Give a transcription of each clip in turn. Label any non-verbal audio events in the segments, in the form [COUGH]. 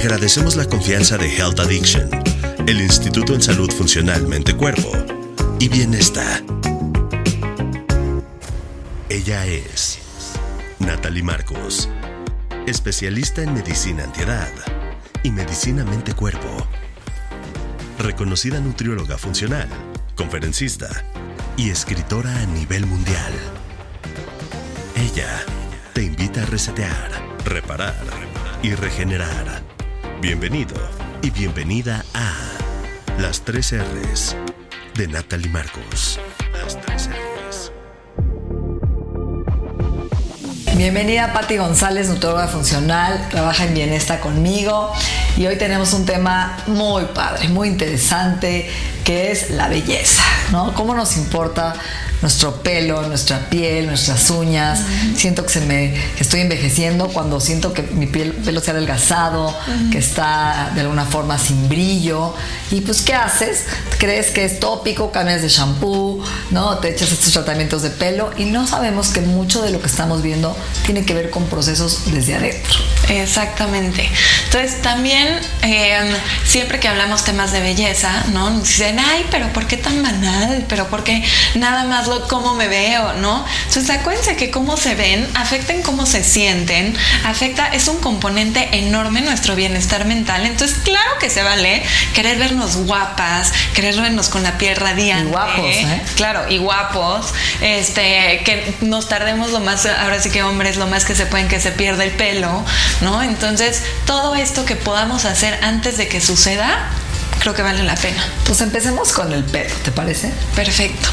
Agradecemos la confianza de Health Addiction, el Instituto en Salud Funcional Mente-Cuerpo y Bienestar. Ella es Natalie Marcos, especialista en medicina antiedad y medicina mente-cuerpo. Reconocida nutrióloga funcional, conferencista y escritora a nivel mundial. Ella te invita a resetear, reparar y regenerar. Bienvenido y bienvenida a Las 3 R's de Natalie Marcos. Las 3 R's. Bienvenida Patti González, nutrióloga funcional, trabaja en Bienestar conmigo y hoy tenemos un tema muy padre, muy interesante, que es la belleza, ¿no? ¿Cómo nos importa nuestro pelo, nuestra piel, nuestras uñas? Siento que se me que estoy envejeciendo cuando siento que mi piel, pelo se ha adelgazado, que está de alguna forma sin brillo. Y pues, ¿qué haces? ¿Crees que es tópico? Cambias de shampoo, ¿no? Te echas estos tratamientos de pelo y no sabemos que mucho de lo que estamos viendo tiene que ver con procesos desde adentro. Exactamente. Entonces también eh, siempre que hablamos temas de belleza, ¿no? Nos dicen, ay, pero ¿por qué tan banal? ¿Pero por qué nada más lo cómo me veo? ¿No? Entonces acuérdense que cómo se ven afecta en cómo se sienten, afecta, es un componente enorme en nuestro bienestar mental. Entonces, claro que se vale querer vernos guapas, querer vernos con la piel radiante. Y guapos, ¿eh? Claro, y guapos. Este, que nos tardemos lo más, ahora sí que hombres, lo más que se pueden que se pierda el pelo, ¿no? Entonces, todo esto que podamos hacer antes de que suceda, creo que vale la pena. Pues empecemos con el pelo, ¿te parece? Perfecto.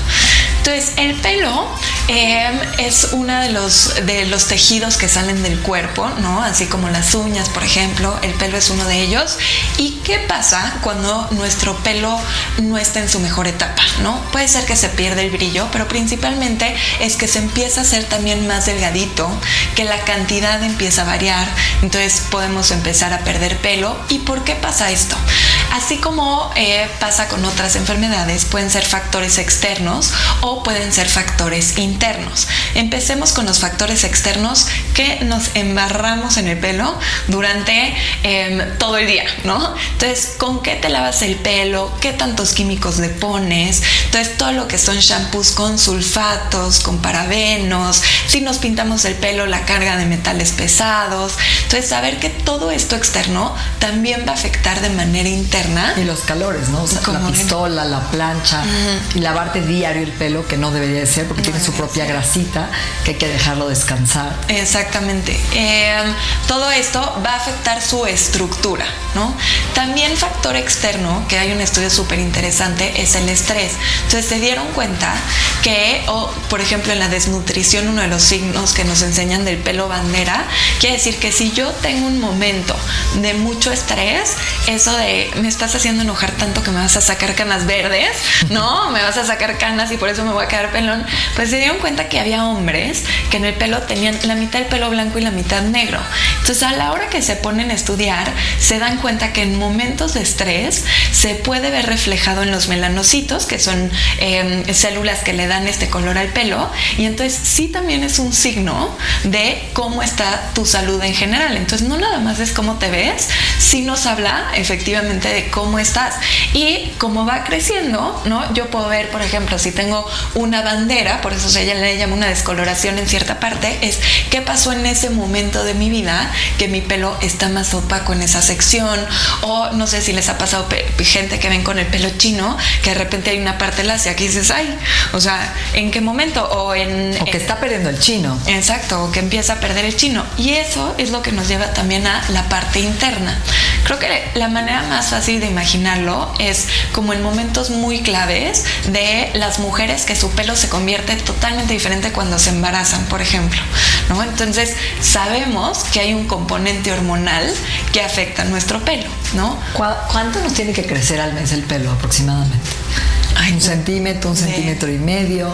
Entonces, el pelo eh, es uno de los, de los tejidos que salen del cuerpo, ¿no? Así como las uñas, por ejemplo, el pelo es uno de ellos. ¿Y qué pasa cuando nuestro pelo no está en su mejor etapa, ¿no? Puede ser que se pierda el brillo, pero principalmente es que se empieza a hacer también más delgadito, que la cantidad empieza a variar, entonces podemos empezar a perder pelo. ¿Y por qué pasa esto? Así como eh, pasa con otras enfermedades, pueden ser factores externos o pueden ser factores internos. Empecemos con los factores externos que nos embarramos en el pelo durante eh, todo el día, ¿no? Entonces, ¿con qué te lavas el pelo? ¿Qué tantos químicos le pones? Entonces, todo lo que son shampoos con sulfatos, con parabenos, si nos pintamos el pelo, la carga de metales pesados. Entonces, saber que todo esto externo también va a afectar de manera interna. Y los calores, ¿no? O sea, la pistola, la plancha y lavarte diario el pelo, que no debería de ser porque tiene su propia grasita, que hay que dejarlo descansar. Exactamente. Eh, todo esto va a afectar su estructura, ¿no? También factor externo, que hay un estudio súper interesante, es el estrés. Entonces se dieron cuenta que, o, por ejemplo, en la desnutrición, uno de los signos que nos enseñan del pelo bandera, quiere decir que si yo tengo un momento de mucho estrés, eso de me estás haciendo enojar tanto que me vas a sacar canas verdes, ¿no? [LAUGHS] Me vas a sacar canas y por eso me voy a quedar pelón. Pues se dieron cuenta que había hombres que en el pelo tenían la mitad del pelo blanco y la mitad negro. Entonces a la hora que se ponen a estudiar, se dan cuenta que en momentos de estrés se puede ver reflejado en los melanocitos, que son eh, células que le dan este color al pelo. Y entonces sí también es un signo de cómo está tu salud en general. Entonces no nada más es cómo te ves, sí nos habla efectivamente de cómo estás. Y como va creciendo, ¿no? Yo puedo ver, por ejemplo, si tengo una bandera, por eso se le llama una descoloración en cierta parte, es qué pasó en ese momento de mi vida que mi pelo está más opaco en esa sección. O no sé si les ha pasado gente que ven con el pelo chino, que de repente hay una parte lacia que dices, ay, o sea, ¿en qué momento? O en... O que en- está perdiendo el chino. Exacto, o que empieza a perder el chino. Y eso es lo que nos lleva también a la parte interna. Creo que la manera más fácil fácil de imaginarlo es como en momentos muy claves de las mujeres que su pelo se convierte totalmente diferente cuando se embarazan, por ejemplo. ¿no? Entonces sabemos que hay un componente hormonal que afecta nuestro pelo. ¿no? ¿Cuánto nos tiene que crecer al mes el pelo aproximadamente? un centímetro, un centímetro y medio.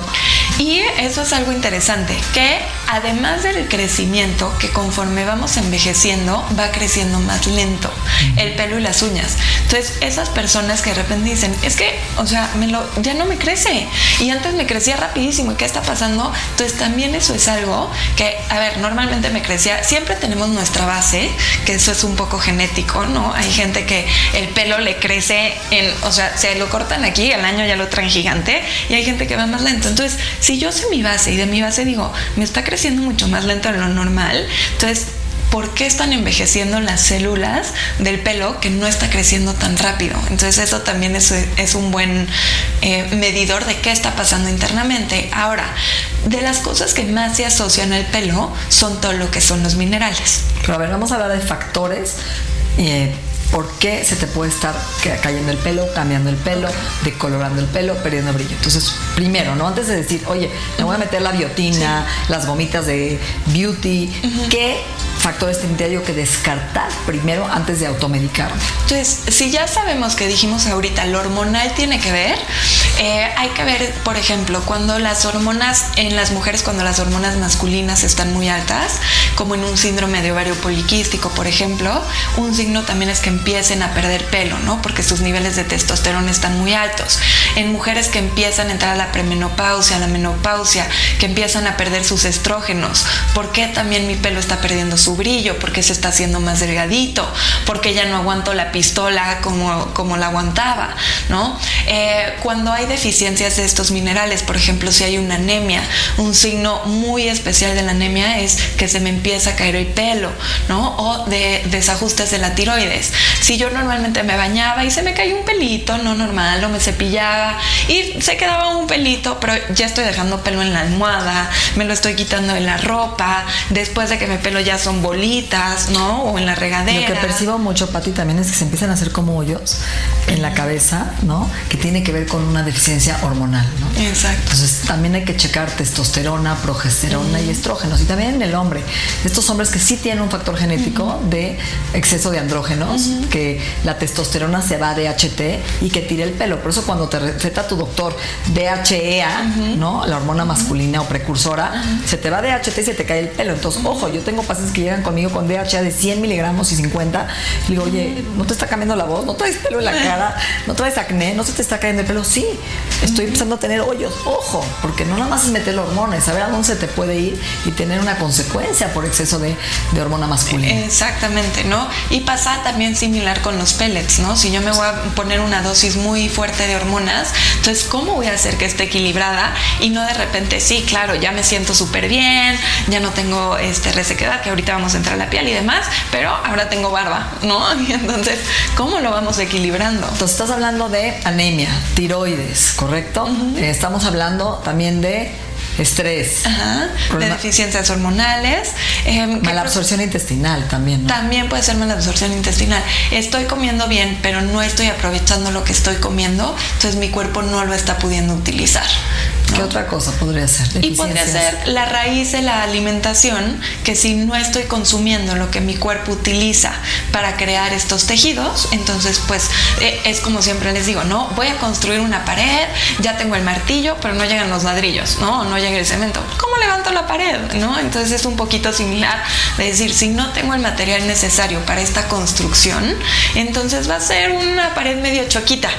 Y eso es algo interesante, que además del crecimiento, que conforme vamos envejeciendo, va creciendo más lento el pelo y las uñas. Entonces, esas personas que de repente dicen, es que, o sea, me lo, ya no me crece. Y antes me crecía rapidísimo. ¿Y qué está pasando? Entonces, también eso es algo que, a ver, normalmente me crecía, siempre tenemos nuestra base, que eso es un poco genético, ¿no? Hay gente que el pelo le crece en, o sea, se lo cortan aquí, al año ya lo traen gigante, y hay gente que va más lento. Entonces, si yo sé mi base y de mi base digo, me está creciendo mucho más lento de lo normal, entonces por qué están envejeciendo las células del pelo que no está creciendo tan rápido. Entonces eso también es, un buen eh, medidor de qué está pasando internamente. Ahora, de las cosas que más se asocian al pelo son todo lo que son los minerales. Pero a ver, vamos a hablar de factores. Eh, por qué se te puede estar cayendo el pelo, cambiando el pelo, decolorando el pelo, perdiendo brillo. Entonces, primero, ¿no? Antes de decir, oye, me voy a meter la biotina, las gomitas de beauty, ¿qué factores tendría yo que descartar primero antes de automedicar. Entonces, si ya sabemos que dijimos ahorita, lo hormonal tiene que ver, eh, hay que ver, por ejemplo, cuando las hormonas, en las mujeres, cuando las hormonas masculinas están muy altas, como en un síndrome de ovario poliquístico, por ejemplo, un signo también es que empiecen a perder pelo, ¿no? Porque sus niveles de testosterona están muy altos. En mujeres que empiezan a entrar a la premenopausia, a la menopausia, que empiezan a perder sus estrógenos, ¿por qué también mi pelo está perdiendo su brillo, porque se está haciendo más delgadito, porque ya no aguanto la pistola como, como la aguantaba, ¿no? Eh, cuando hay deficiencias de estos minerales, por ejemplo, si hay una anemia, un signo muy especial de la anemia es que se me empieza a caer el pelo, ¿no? O de desajustes de la tiroides. Si yo normalmente me bañaba y se me caía un pelito, no normal, o me cepillaba y se quedaba un pelito, pero ya estoy dejando pelo en la almohada, me lo estoy quitando de la ropa, después de que mi pelo ya son bolitas, ¿no? O en la regadera. Lo que percibo mucho, Pati, también es que se empiezan a hacer como hoyos en la cabeza, ¿no? Que tiene que ver con una deficiencia hormonal, ¿no? Exacto. Entonces también hay que checar testosterona, progesterona y estrógenos. Y también en el hombre. Estos hombres que sí tienen un factor genético de exceso de andrógenos, que la testosterona se va a DHT y que tire el pelo. Por eso cuando te receta tu doctor DHEA, ¿no? La hormona masculina o precursora, se te va DHT y se te cae el pelo. Entonces, ojo, yo tengo pacientes que llegan conmigo con DHA de 100 miligramos y 50. Y digo, oye, ¿no te está cambiando la voz? ¿No traes pelo en la [LAUGHS] cara? ¿No traes acné? ¿No se te está cayendo el pelo? Sí, estoy empezando a tener hoyos. Ojo, porque no nada más es meter hormonas, saber a dónde se te puede ir y tener una consecuencia por exceso de, de hormona masculina. Exactamente, ¿no? Y pasa también similar con los pellets, ¿no? Si yo me voy a poner una dosis muy fuerte de hormonas, entonces, ¿cómo voy a hacer que esté equilibrada y no de repente, sí, claro, ya me siento súper bien, ya no tengo este resequedad, que ahorita vamos a entrar a la piel y demás, pero ahora tengo barba, ¿no? [LAUGHS] Y entonces, ¿cómo lo vamos equilibrando? Entonces, estás hablando de anemia, tiroides, ¿correcto? Eh, estamos hablando también de estrés, de deficiencias hormonales, eh, mala absorción intestinal también. También puede ser mala absorción intestinal. Estoy comiendo bien, pero no estoy aprovechando lo que estoy comiendo, entonces mi cuerpo no lo está pudiendo utilizar. ¿Qué otra cosa podría ser? Y podría ser la raíz de la alimentación, que si no estoy consumiendo lo que mi cuerpo utiliza para crear estos tejidos, entonces pues eh, es como siempre les digo, no, voy a construir una pared, ya tengo el martillo, pero no llegan los ladrillos, ¿no? No llega el cemento. ¿Cómo levanto la pared? ¿No? Entonces es un poquito similar de decir, si no tengo el material necesario para esta construcción, entonces va a ser una pared medio choquita.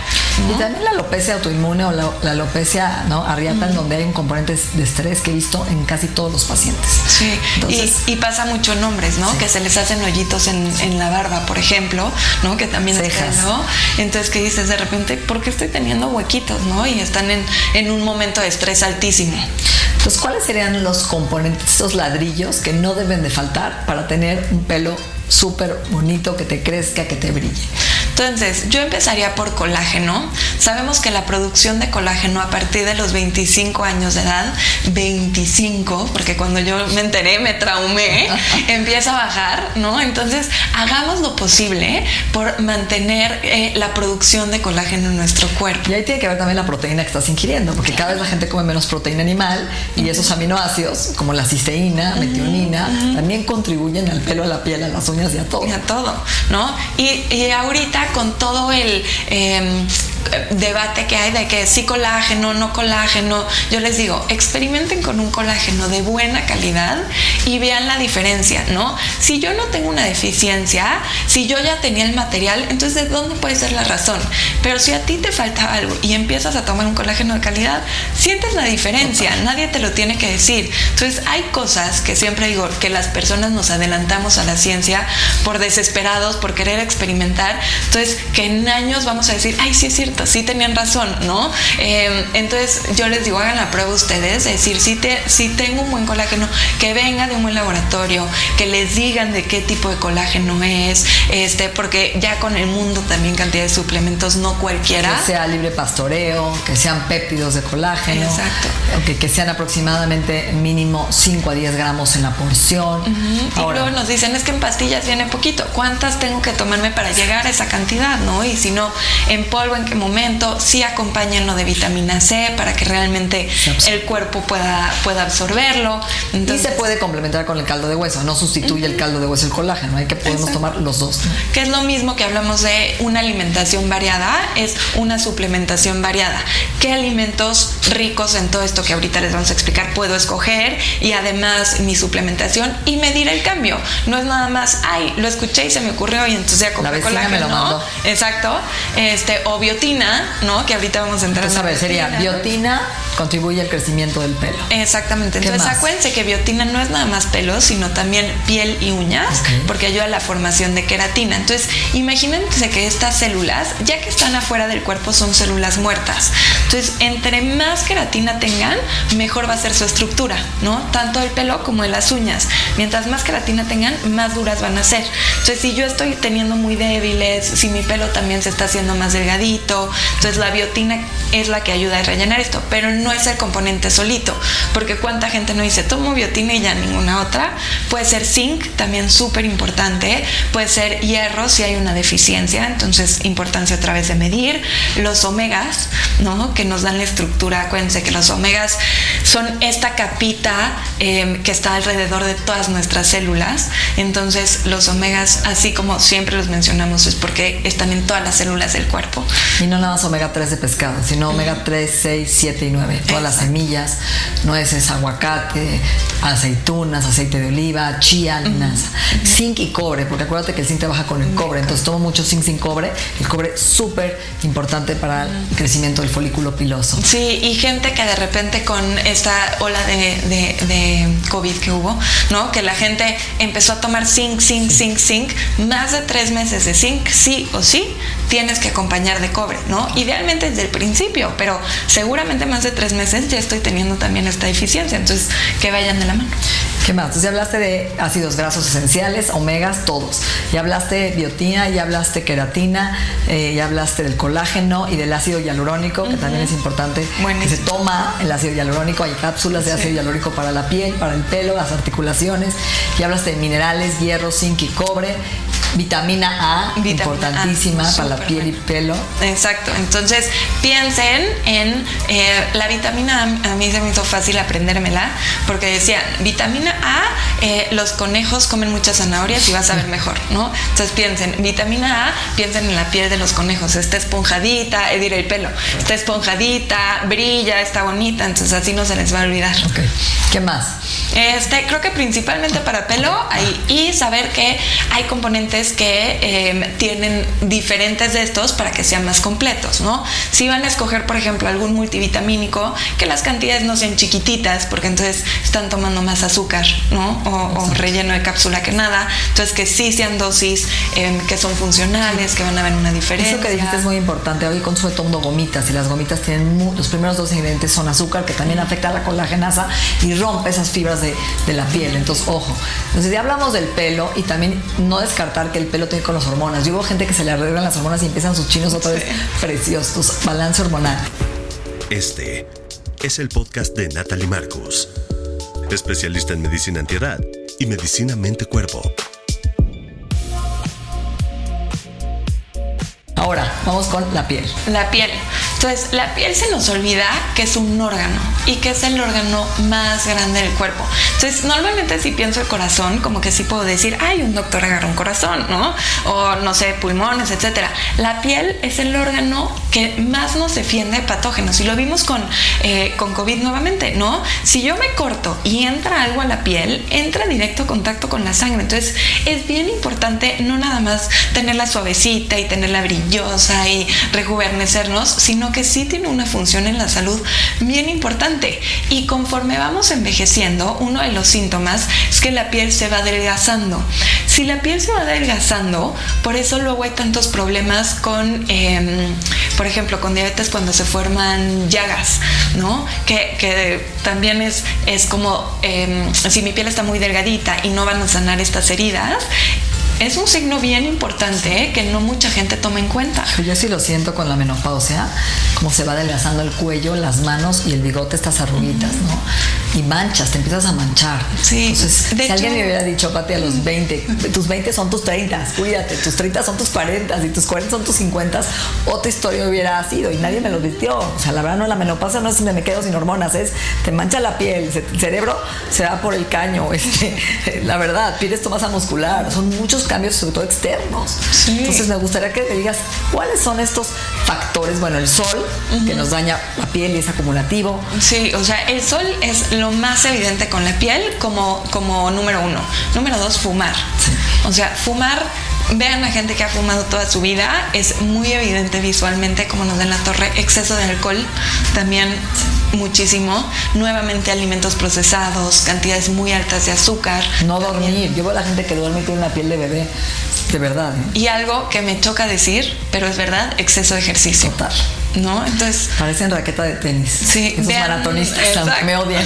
Y también la alopecia autoinmune o la, alopecia ¿no? arriata donde hay un componente de estrés que he visto en casi todos los pacientes. Sí, y, pasa mucho en hombres, ¿no? Que se les hacen hoyitos en, la barba, por ejemplo, ¿no? Que también Cejas. ¿no? Entonces, que dices de repente, ¿por qué estoy teniendo huequitos, ¿no? Y están en, en un momento de estrés altísimo. Entonces, ¿cuáles serían los componentes, esos ladrillos que no deben de faltar para tener un pelo súper bonito, que te crezca, que te brille? Entonces, yo empezaría por colágeno. Sabemos que la producción de colágeno a partir de los 25 años de edad, 25, porque cuando yo me enteré, me traumé, [LAUGHS] empieza a bajar, ¿no? Entonces, hagamos lo posible por mantener eh, la producción de colágeno en nuestro cuerpo. Y ahí tiene que ver también la proteína que estás ingiriendo, porque cada vez la gente come menos proteína animal y esos aminoácidos, como la cisteína, metionina, también contribuyen al pelo, a la piel, a las uñas y a todo. Y a todo, ¿no? Y, y ahorita con todo el... em, debate que hay de que sí colágeno, no colágeno. Yo les digo, experimenten con un colágeno de buena calidad y vean la diferencia, ¿no? Si yo no tengo una deficiencia, si yo ya tenía el material, entonces ¿de dónde puede ser la razón? Pero si a ti te falta algo y empiezas a tomar un colágeno de calidad, sientes la diferencia, nadie te lo tiene que decir. Entonces hay cosas que siempre digo que las personas nos adelantamos a la ciencia por desesperados, por querer experimentar, entonces que en años vamos a decir, ay, sí es cierto, sí tenían razón, ¿no? Eh, entonces yo les digo, hagan la prueba ustedes, es decir, si, te, si tengo un buen colágeno, que venga de un buen laboratorio, que les digan de qué tipo de colágeno es, este, porque ya con el mundo también cantidad de suplementos, no cualquiera. Que sea libre pastoreo, que sean péptidos de colágeno. Exacto. Que, que sean aproximadamente mínimo 5 a 10 gramos en la porción. Y Ahora, luego nos dicen, es que en pastillas viene poquito. ¿Cuántas tengo que tomarme para llegar a esa cantidad? ¿no? Y si no, en polvo, ¿en qué momento? Sí acompáñenlo de vitamina C para que realmente el cuerpo pueda, pueda absorberlo. y Entonces, se puede complementar con el caldo de hueso. No sustituye el caldo de hueso el colágeno. Hay que podemos Exacto. tomar los dos. que es lo mismo que hablamos de una alimentación variada, es una suplementación variada. ¿Qué alimentos ricos en todo esto que ahorita les vamos a explicar puedo escoger? Y además mi suplementación y medir el cambio. No es nada más, ay, lo escuché y se me ocurrió y entonces ya compré me colágeno, lo ¿no? mandó. Exacto. Este, o biotina, ¿no? Que ahorita vamos a entrar Entonces, a en la ver, sería biotina contribuye al crecimiento del pelo. Exactamente. ¿Qué Entonces más? acuérdense que biotina no es nada más pelo, sino también piel y uñas, Ok. porque ayuda a la formación de queratina. Entonces, imagínense que estas células, ya que están afuera del cuerpo, son células muertas. Entonces, entre más queratina tengan, mejor va a ser su estructura, ¿no? Tanto el pelo como de las uñas. Mientras más queratina tengan, más duras van a ser. Entonces, si yo estoy teniendo muy débiles, si mi pelo también se está haciendo más delgadito, entonces la biotina es la que ayuda a rellenar esto, pero no es el componente solito, porque cuánta gente no dice, tomo biotina y ya ninguna otra. Puede ser zinc, también súper importante, puede ser hierro si hay una deficiencia, entonces importancia otra vez de medir. Los omegas, ¿no? Que nos dan la estructura, acuérdense que los omegas son esta capita eh, que está alrededor de todas nuestras células, entonces los omegas, así como siempre los mencionamos, es porque están en todas las células del cuerpo. Y no nada más omega 3 de pescado, sino omega 3, 6, 7 y 9. Todas las semillas, nueces, aguacate, aceitunas, aceite de oliva, chía, linaza. Zinc y cobre, porque acuérdate que el zinc trabaja con el cobre. Entonces tomo mucho zinc sin cobre. El cobre es súper importante para el crecimiento del folículo piloso. Sí, y gente que de repente con esta ola de, de- de COVID que hubo, ¿no? Que la gente empezó a tomar zinc, zinc, zinc, zinc, más de tres meses de zinc, sí o sí, tienes que acompañar de cobre, ¿no? Idealmente desde el principio, pero seguramente más de tres meses ya estoy teniendo también esta deficiencia, entonces que vayan de la mano. ¿Qué más? Entonces ya hablaste de ácidos grasos esenciales, omegas, todos. Ya hablaste de biotina, ya hablaste queratina, eh, ya hablaste del colágeno y del ácido hialurónico, que también es importante. Que Buenísimo. se toma el ácido hialurónico, hay cápsulas de ácido hialurónico para la piel, para el pelo, las articulaciones. Ya hablaste de minerales, hierro, zinc y cobre. Vitamina A, Vitamina importantísima A, para la piel y pelo. Exacto, entonces piensen en eh, la vitamina A, a mí se me hizo fácil aprendérmela, porque decía, vitamina A, eh, los conejos comen muchas zanahorias y vas a ver mejor, ¿no? Entonces piensen, vitamina A, piensen en la piel de los conejos, está esponjadita, es decir, el pelo, está esponjadita, brilla, está bonita, entonces así no se les va a olvidar. Ok. ¿Qué más? Este, creo que principalmente para pelo hay- y saber que hay componentes que eh, tienen diferentes de estos para que sean más completos, ¿no? Si van a escoger, por ejemplo, algún multivitamínico, que las cantidades no sean chiquititas, porque entonces están tomando más azúcar, ¿no? O, relleno de cápsula que nada. Entonces, que sí sean dosis em, que son funcionales, que van a ver una diferencia. Eso que dijiste es muy importante. Hoy consumo todo mundo gomitas y las gomitas tienen los primeros dos ingredientes son azúcar, que también afecta a la colagenasa y rompe esas fibras de, de la piel. Entonces, ojo. Entonces, ya hablamos del pelo y también no descartar que el pelo tiene con las hormonas. Yo veo gente que se le arreglan las hormonas y empiezan sus chinos otra vez preciosos. Balance hormonal. Este es el podcast de Natalie Marcos, especialista en medicina antiedad y medicina mente-cuerpo. Ahora, vamos con la piel. La piel. Entonces, la piel se nos olvida que es un órgano y que es el órgano más grande del cuerpo. Entonces, normalmente si pienso el corazón, como que sí puedo decir, ay, un doctor agarra un corazón, ¿no? O no sé, pulmones, etcétera. La piel es el órgano que más nos defiende de patógenos. Y lo vimos con, eh, con COVID nuevamente, ¿no? Si yo me corto y entra algo a la piel, entra directo contacto con la sangre. Entonces, es bien importante no nada más tenerla suavecita y tenerla brillosa y rejuvenecernos, sino que sí tiene una función en la salud bien importante. Y conforme vamos envejeciendo, uno de los síntomas es que la piel se va adelgazando. Si la piel se va adelgazando, por eso luego hay tantos problemas con, em, por ejemplo, con diabetes cuando se forman llagas, ¿no? Que, que también es, es como em, si mi piel está muy delgadita y no van a sanar estas heridas, es un signo bien importante ¿eh? que no mucha gente toma en cuenta. Yo sí lo siento con la menopausia, como se va adelgazando el cuello, las manos y el bigote, estas arruguitas, ¿no? Y manchas, te empiezas a manchar. Sí. Entonces, si alguien me hubiera dicho, Pati, a los 20, tus 20 son tus 30, cuídate, tus 30 son tus 40 y tus 40 son tus 50, otra historia hubiera sido y nadie me lo vistió. O sea, la verdad no, la menopausia no es me quedo sin hormonas, es te mancha la piel, el cerebro se va por el caño, [LAUGHS] este, la verdad, pierdes tu masa muscular, son muchos cambios, sobre todo externos. Entonces me gustaría que te digas cuáles son estos factores. Bueno, el sol, que nos daña la piel y es acumulativo. Sí, o sea, el sol es lo más evidente con la piel como, como número uno. Número dos, fumar. O sea, fumar Vean a gente que ha fumado toda su vida, es muy evidente visualmente como nos da en la torre, exceso de alcohol también muchísimo, nuevamente alimentos procesados, cantidades muy altas de azúcar. No dormir, yo veo a la gente que duerme y tiene una piel de bebé, de verdad. ¿eh? Y algo que me choca decir, pero es verdad, exceso de ejercicio. Total. ¿no? Entonces. Parecen raqueta de tenis. Sí, Esos maratonistas me odian.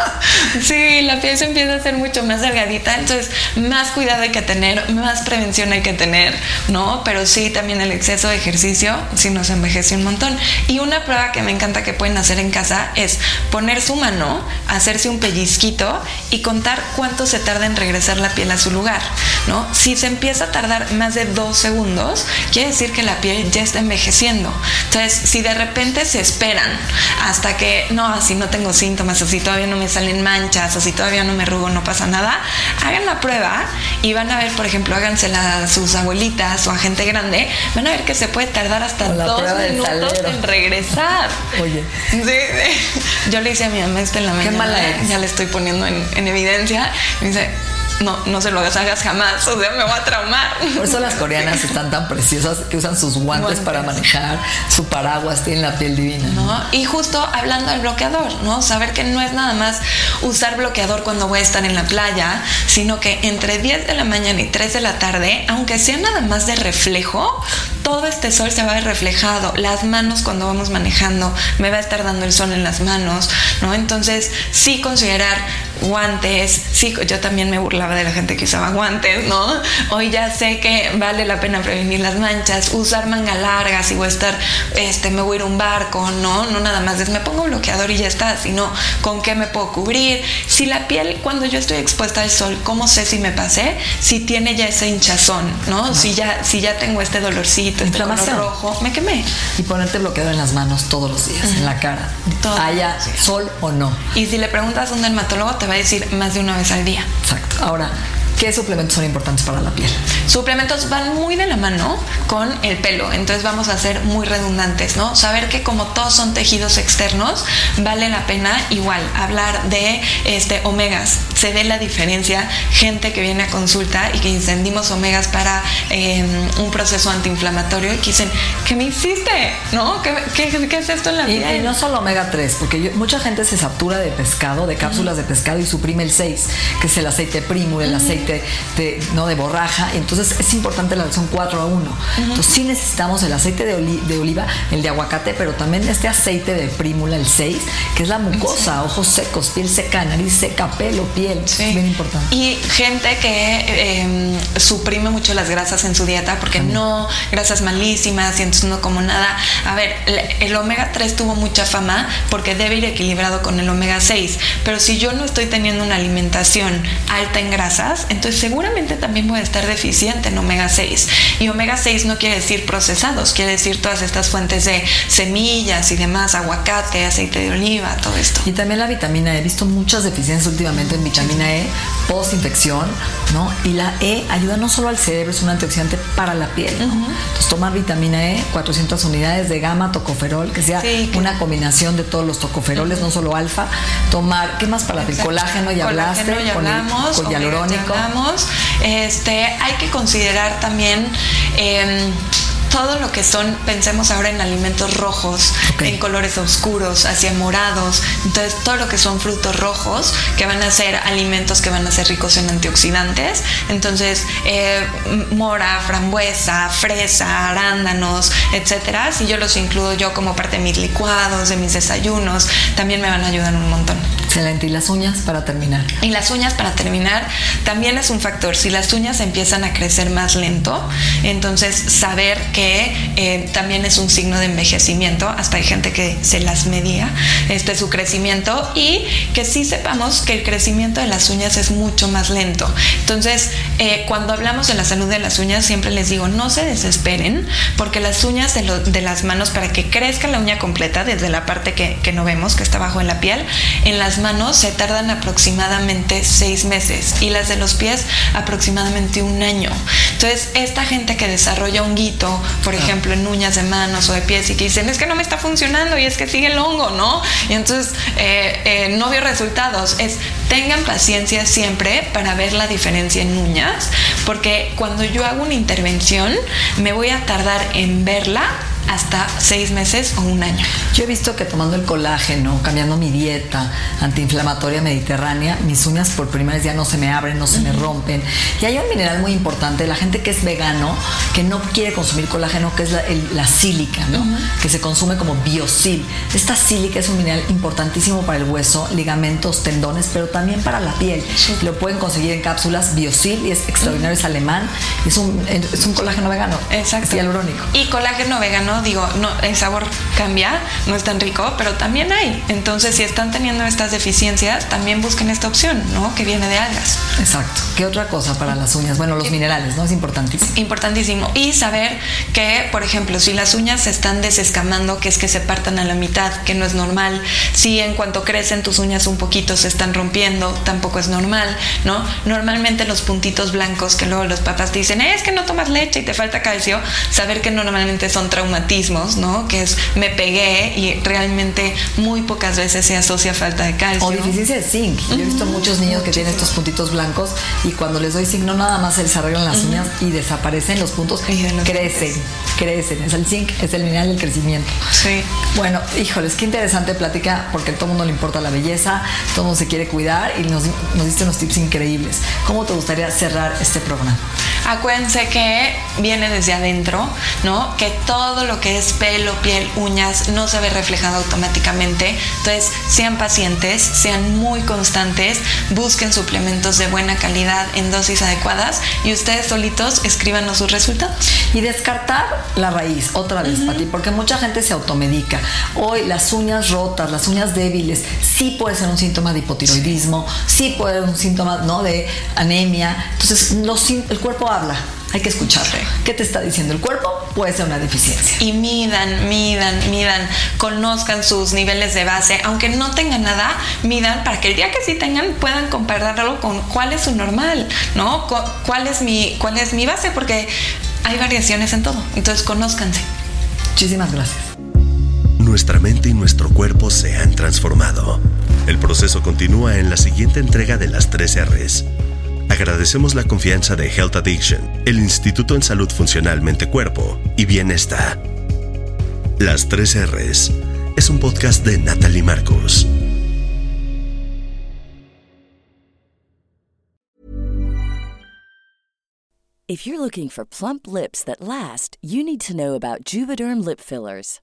[LAUGHS] sí, la piel se empieza a ser mucho más delgadita, entonces más cuidado hay que tener, más prevención hay que tener, ¿no? Pero sí, también el exceso de ejercicio sí nos envejece un montón. Y una prueba que me encanta que pueden hacer en casa es poner su mano, hacerse un pellizquito y contar cuánto se tarda en regresar la piel a su lugar, ¿no? Si se empieza a tardar más de dos segundos, quiere decir que la piel ya está envejeciendo. Entonces, si de repente se esperan hasta que, no, así no tengo síntomas, si todavía no me salen manchas, si todavía no me rugo, no pasa nada, hagan la prueba y van a ver, por ejemplo, hágansela a sus abuelitas o a gente grande, van a ver que se puede tardar hasta dos minutos en regresar. Oye. [LAUGHS] Yo le hice a mi mamá esta en la mañana. Qué mala Ya le estoy poniendo en, en evidencia. Me dice, no, no se lo hagas jamás, o sea, me voy a traumar. Por eso las coreanas están tan preciosas que usan sus guantes, para manejar, su paraguas, tienen la piel divina. ¿No? Y justo hablando del bloqueador, ¿no? Saber que no es nada más usar bloqueador cuando voy a estar en la playa, sino que entre 10 de la mañana y 3 de la tarde, aunque sea nada más de reflejo, todo este sol se va a ver reflejado. Las manos cuando vamos manejando, me va a estar dando el sol en las manos, ¿no? Entonces, sí considerar guantes, sí, yo también me burlaba de la gente que usaba guantes, ¿no? Hoy ya sé que vale la pena prevenir las manchas, usar manga larga, si voy a estar, este, me voy a ir a un barco, ¿no? No nada más es me pongo bloqueador y ya está, sino con qué me puedo cubrir. Si la piel, cuando yo estoy expuesta al sol, ¿cómo sé si me pasé? Si tiene ya ese hinchazón, ¿no? Si, ya, si ya tengo este dolorcito, este color rojo, me quemé. Y ponerte bloqueador en las manos todos los días, en la cara, haya sol o no. Y si le preguntas a un dermatólogo, te va a decir más de una vez al día. Exacto. Ahora, ¿Qué suplementos son importantes para la piel? Suplementos van muy de la mano con el pelo, entonces vamos a ser muy redundantes, ¿no? Saber que como todos son tejidos externos, vale la pena igual hablar de este, omegas. Se ve la diferencia, gente que viene a consulta y que encendimos omegas para em, un proceso antiinflamatorio y que dicen, ¿qué me hiciste? ¿No? ¿Qué, qué, es esto en la piel? Y, no solo omega 3, porque mucha gente se satura de pescado, de cápsulas de pescado y suprime el 6, que es el aceite primo, el aceite de, ¿no? de borraja. Entonces es importante la relación 4 a 1. Entonces sí necesitamos el aceite de, oliva, el de aguacate, pero también este aceite de prímula, el 6, que es la mucosa, ojos secos, piel seca, nariz seca, pelo, piel. Sí. Es bien importante. Y gente que em, suprime mucho las grasas en su dieta porque no, grasas malísimas y entonces no como nada. A ver, el omega 3 tuvo mucha fama porque debe ir equilibrado con el omega 6, pero si yo no estoy teniendo una alimentación alta en grasas, entonces seguramente también voy a estar deficiente en omega 6. Y omega 6 no quiere decir procesados, quiere decir todas estas fuentes de semillas y demás, aguacate, aceite de oliva, todo esto. Y también la vitamina E. He visto muchas deficiencias últimamente en vitamina E, post-infección, ¿no? Y la E ayuda no solo al cerebro, es un antioxidante para la piel. Entonces, tomar vitamina E, 400 unidades de gamma, tocoferol, que sea una combinación de todos los tocoferoles, no solo alfa. Tomar, ¿qué más para la piel? Colágeno, ya hablaste, ya hablamos, con, hialurónico. Este, hay que considerar también. Eh, todo lo que son, pensemos ahora en alimentos rojos, en colores oscuros, hacia morados, entonces todo lo que son frutos rojos, que van a ser alimentos que van a ser ricos en antioxidantes, entonces eh, mora, frambuesa, fresa, arándanos, etcétera, si yo los incluyo yo como parte de mis licuados, de mis desayunos, también me van a ayudar un montón. Excelente. ¿Y las uñas para terminar? Y las uñas para terminar también es un factor. Si las uñas empiezan a crecer más lento, entonces saber que eh, también es un signo de envejecimiento. Hasta hay gente que se las medía este, su crecimiento y que sí sepamos que el crecimiento de las uñas es mucho más lento. Entonces, eh, cuando hablamos de la salud de las uñas, siempre les digo, no se desesperen porque las uñas de, de las manos, para que crezca la uña completa, desde la parte que, que no vemos, que está abajo en la piel, en las manos se tardan aproximadamente seis meses y las de los pies aproximadamente un año. Entonces, esta gente que desarrolla honguito, por ejemplo, en uñas de manos o de pies y que dicen, es que no me está funcionando y es que sigue el hongo, ¿no? Y entonces eh, eh, no veo resultados. Es, tengan paciencia siempre para ver la diferencia en uñas, porque cuando yo hago una intervención, me voy a tardar en verla hasta seis meses o un año. Yo he visto que tomando el colágeno, cambiando mi dieta antiinflamatoria mediterránea, mis uñas por primera vez ya no se me abren, no se me rompen. Y hay un mineral muy importante, la gente que es vegano, que no quiere consumir colágeno, que es la, sílica, ¿no? Que se consume como biosil. Esta sílica es un mineral importantísimo para el hueso, ligamentos, tendones, pero también para la piel. Lo pueden conseguir en cápsulas biosil y es extraordinario, es alemán. Es un, es un colágeno vegano. Exacto. hialurónico. Y colágeno vegano digo, no, el sabor cambia, no es tan rico, pero también hay. Entonces, si están teniendo estas deficiencias, también busquen esta opción, ¿no? Que viene de algas. Exacto. ¿Qué otra cosa para las uñas? Bueno, los minerales, ¿no? Es importantísimo. Importantísimo. Y saber que, por ejemplo, si las uñas se están desescamando, que es que se partan a la mitad, que no es normal. Si en cuanto crecen tus uñas un poquito se están rompiendo, tampoco es normal, ¿no? Normalmente los puntitos blancos que luego los papás te dicen, es que no tomas leche y te falta calcio, saber que normalmente son traumáticos ¿no? Que es me pegué y realmente muy pocas veces se asocia falta de calcio. O deficiencia de zinc. Yo he visto muchos niños que tienen estos puntitos blancos y cuando les doy zinc no nada más se les arreglan las uñas y desaparecen los puntos, crecen, crecen. Es el zinc, es el mineral del crecimiento. Sí. Bueno, híjoles, qué interesante plática porque a todo mundo le importa la belleza, todo mundo se quiere cuidar y nos, nos diste unos tips increíbles. ¿Cómo te gustaría cerrar este programa? Acuérdense que viene desde adentro, ¿no? Que todo lo que es pelo, piel, uñas no se ve reflejado automáticamente. Entonces, sean pacientes, sean muy constantes, busquen suplementos de buena calidad en dosis adecuadas y ustedes solitos escríbanos sus resultados. Y descartar la raíz, otra vez, Pati, porque mucha gente se automedica. Hoy las uñas rotas, las uñas débiles, sí puede ser un síntoma de hipotiroidismo, sí puede ser un síntoma ¿no? de anemia. Entonces, el cuerpo habla hay que escucharle. ¿Qué te está diciendo el cuerpo? Puede ser una deficiencia. Y midan, midan, midan, conozcan sus niveles de base, aunque no tengan nada, midan para que el día que sí tengan puedan compararlo con cuál es su normal, ¿no? ¿Cuál es mi, cuál es mi base? Porque hay variaciones en todo, entonces conózcanse. Muchísimas gracias. Nuestra mente y nuestro cuerpo se han transformado. El proceso continúa en la siguiente entrega de las tres R's. Agradecemos la confianza de Health Addiction, el Instituto en Salud Funcional Mente Cuerpo y Bienestar. Las tres R's es un podcast de Natalie Marcos. If you're looking for plump lips that last, you need to know about Juvederm lip fillers.